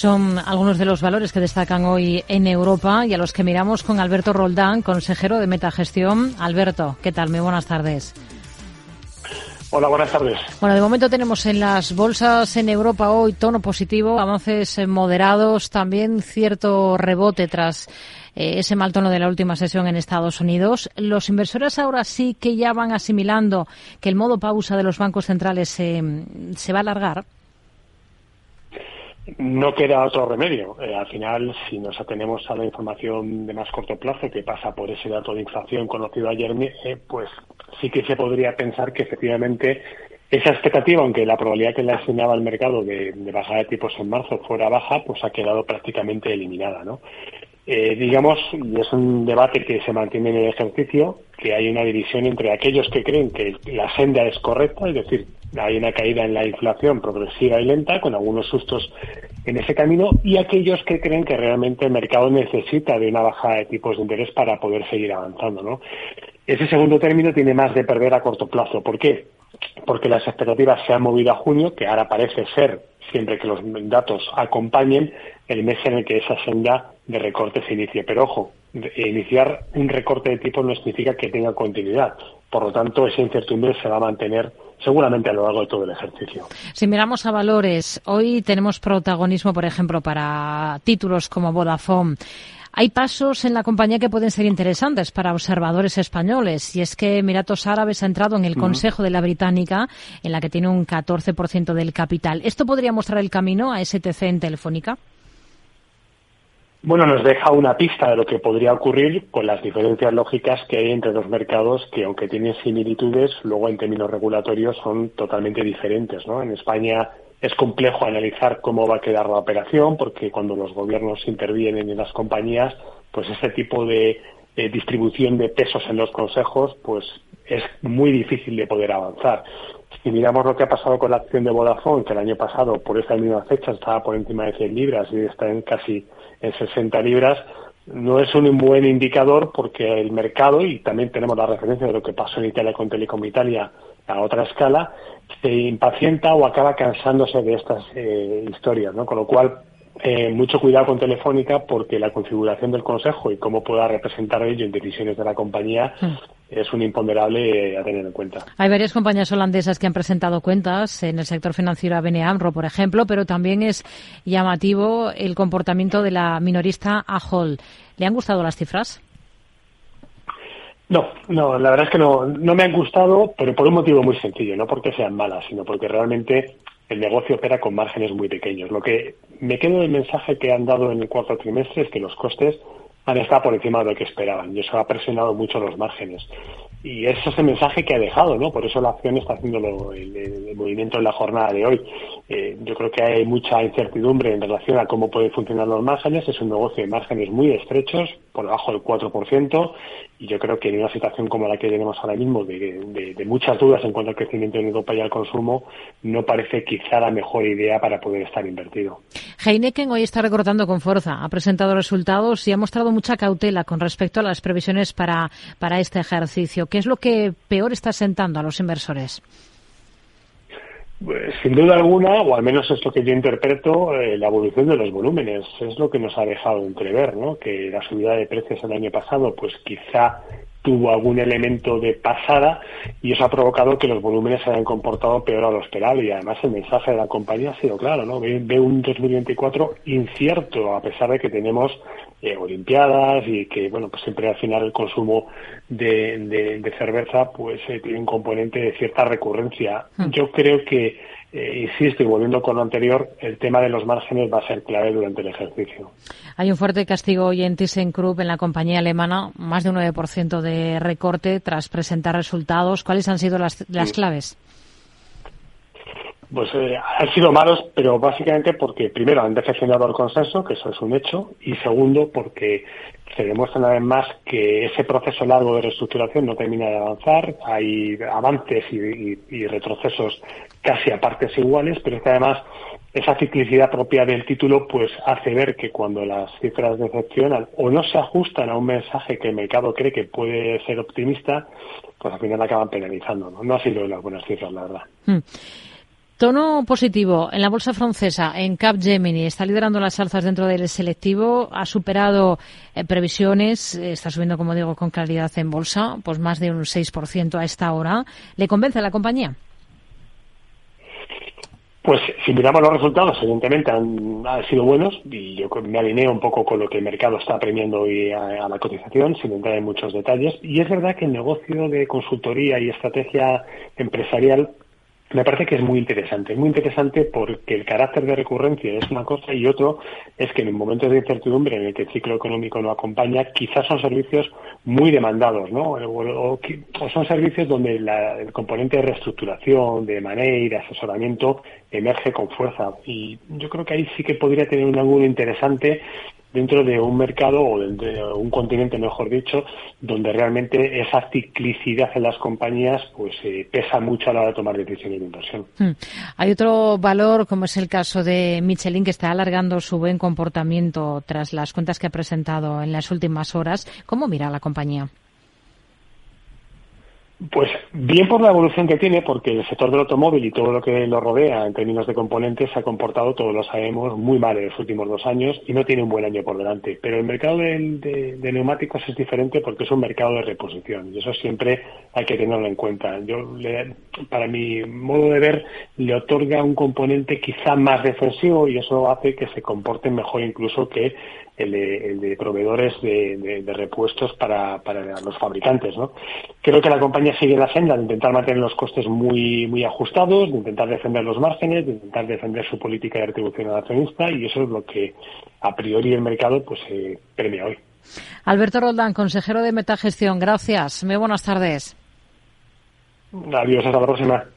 Son algunos de los valores que destacan hoy en Europa y a los que miramos con Alberto Roldán, consejero de Metagestión. Alberto, ¿qué tal? Muy buenas tardes. Hola, buenas tardes. Bueno, de momento tenemos en las bolsas en Europa hoy tono positivo, avances moderados, también cierto rebote tras eh, ese mal tono de la última sesión en Estados Unidos. Los inversores ahora sí que ya van asimilando que el modo pausa de los bancos centrales se va a alargar no queda otro remedio. Eh, al final, si nos atenemos a la información de más corto plazo que pasa por ese dato de inflación conocido ayer, eh, pues sí que se podría pensar que efectivamente esa expectativa, aunque la probabilidad que le asignaba al mercado de, de bajada de tipos en marzo fuera baja, pues ha quedado prácticamente eliminada, ¿no? Eh, digamos, y es un debate que se mantiene en el ejercicio, que hay una división entre aquellos que creen que la senda es correcta, es decir, hay una caída en la inflación progresiva y lenta, con algunos sustos en ese camino, y aquellos que creen que realmente el mercado necesita de una bajada de tipos de interés para poder seguir avanzando. ¿no? Ese segundo término tiene más de perder a corto plazo. ¿Por qué? Porque las expectativas se han movido a junio, que ahora parece ser, siempre que los datos acompañen, el mes en el que esa senda de recorte se inicie. Pero ojo, iniciar un recorte de tipo no significa que tenga continuidad. Por lo tanto, esa incertidumbre se va a mantener seguramente a lo largo de todo el ejercicio. Si miramos a valores, hoy tenemos protagonismo, por ejemplo, para títulos como Vodafone. Hay pasos en la compañía que pueden ser interesantes para observadores españoles y es que Emiratos Árabes ha entrado en el Consejo de la Británica en la que tiene un 14% del capital. ¿Esto podría mostrar el camino a STC en Telefónica? Bueno, nos deja una pista de lo que podría ocurrir con las diferencias lógicas que hay entre los mercados que, aunque tienen similitudes, luego en términos regulatorios son totalmente diferentes. ¿no? En España es complejo analizar cómo va a quedar la operación, porque cuando los gobiernos intervienen en las compañías, pues ese tipo de distribución de pesos en los consejos, pues es muy difícil de poder avanzar. Si miramos lo que ha pasado con la acción de Vodafone, que el año pasado, por esa misma fecha, estaba por encima de 100 libras y está en casi en 60 libras, no es un buen indicador porque el mercado, y también tenemos la referencia de lo que pasó en Italia con Telecom Italia a otra escala, se impacienta o acaba cansándose de estas eh, historias, ¿no? Con lo cual, eh, mucho cuidado con Telefónica porque la configuración del Consejo y cómo pueda representar ello en decisiones de la compañía hmm. Es un imponderable a tener en cuenta. Hay varias compañías holandesas que han presentado cuentas en el sector financiero ABN AMRO, por ejemplo, pero también es llamativo el comportamiento de la minorista Ahold. ¿Le han gustado las cifras? No, no, la verdad es que no, no me han gustado, pero por un motivo muy sencillo, no porque sean malas, sino porque realmente el negocio opera con márgenes muy pequeños. Lo que me quedo del mensaje que han dado en el cuarto trimestre es que los costes han estado por encima de lo que esperaban y eso ha presionado mucho los márgenes. Y ese es el mensaje que ha dejado, ¿no? Por eso la acción está haciendo el, movimiento en la jornada de hoy. Eh, yo creo que hay mucha incertidumbre en relación a cómo pueden funcionar los márgenes. Es un negocio de márgenes muy estrechos, por debajo del 4%, y yo creo que en una situación como la que tenemos ahora mismo, de, muchas dudas en cuanto al crecimiento en Europa y al consumo, no parece quizá la mejor idea para poder estar invertido. Heineken hoy está recortando con fuerza, ha presentado resultados y ha mostrado mucha cautela con respecto a las previsiones para, para este ejercicio. ¿Qué es lo que peor está sentando a los inversores? Pues, sin duda alguna, o al menos es lo que yo interpreto, eh, la evolución de los volúmenes. Es lo que nos ha dejado entrever, ¿no? Que la subida de precios el año pasado, pues quizá tuvo algún elemento de pasada y eso ha provocado que los volúmenes se hayan comportado peor a lo esperado y además el mensaje de la compañía ha sido claro, ¿no? Ve, un 2024 incierto a pesar de que tenemos eh, olimpiadas y que, bueno, pues siempre al final el consumo de, de, cerveza pues eh, tiene un componente de cierta recurrencia. Hmm. Yo creo que eh, insisto, y volviendo con lo anterior, el tema de los márgenes va a ser clave durante el ejercicio. Hay un fuerte castigo hoy en ThyssenKrupp, en la compañía alemana, más de un 9% de recorte tras presentar resultados. ¿Cuáles han sido las, las claves? Pues eh, han sido malos, pero básicamente porque, primero, han decepcionado al consenso, que eso es un hecho, y segundo, porque se demuestra una vez más que ese proceso largo de reestructuración no termina de avanzar, hay avances y, retrocesos casi a partes iguales, pero es que además esa ciclicidad propia del título pues hace ver que cuando las cifras decepcionan o no se ajustan a un mensaje que el mercado cree que puede ser optimista, pues al final acaban penalizando. No, no ha sido las buenas cifras, la verdad. Hmm. Tono positivo en la bolsa francesa, en Capgemini, está liderando las alzas dentro del selectivo, ha superado eh, previsiones, está subiendo, como digo, con claridad en bolsa, pues más de un 6% a esta hora. ¿Le convence la compañía? Pues si miramos los resultados, evidentemente han, sido buenos y yo me alineo un poco con lo que el mercado está premiando hoy a, la cotización, sin entrar en muchos detalles. Y es verdad que el negocio de consultoría y estrategia empresarial me parece que es muy interesante. Es muy interesante porque el carácter de recurrencia es una cosa y otro es que en momentos de incertidumbre en el que el ciclo económico no acompaña, quizás son servicios muy demandados, ¿no? O, son servicios donde el componente de reestructuración, de manera, de asesoramiento emerge con fuerza. Y yo creo que ahí sí que podría tener un ángulo interesante dentro de un mercado o de un continente, mejor dicho, donde realmente esa ciclicidad en las compañías pues eh, pesa mucho a la hora de tomar decisiones de inversión. Hmm. Hay otro valor, como es el caso de Michelin, que está alargando su buen comportamiento tras las cuentas que ha presentado en las últimas horas. ¿Cómo mira la compañía? Pues bien por la evolución que tiene, porque el sector del automóvil y todo lo que lo rodea en términos de componentes se ha comportado, todos lo sabemos, muy mal en los últimos dos años y no tiene un buen año por delante. Pero el mercado de, neumáticos es diferente porque es un mercado de reposición y eso siempre hay que tenerlo en cuenta. Yo, para mi modo de ver, le otorga un componente quizá más defensivo y eso hace que se comporte mejor incluso que el de, proveedores de, repuestos para, los fabricantes. ¿no? Creo que la compañía sigue la senda de intentar mantener los costes muy, muy ajustados, de intentar defender los márgenes, de intentar defender su política de retribución al accionista y eso es lo que a priori el mercado pues eh, premia hoy. Alberto Roldán, consejero de Metagestión, gracias. Muy buenas tardes. Adiós, hasta la próxima.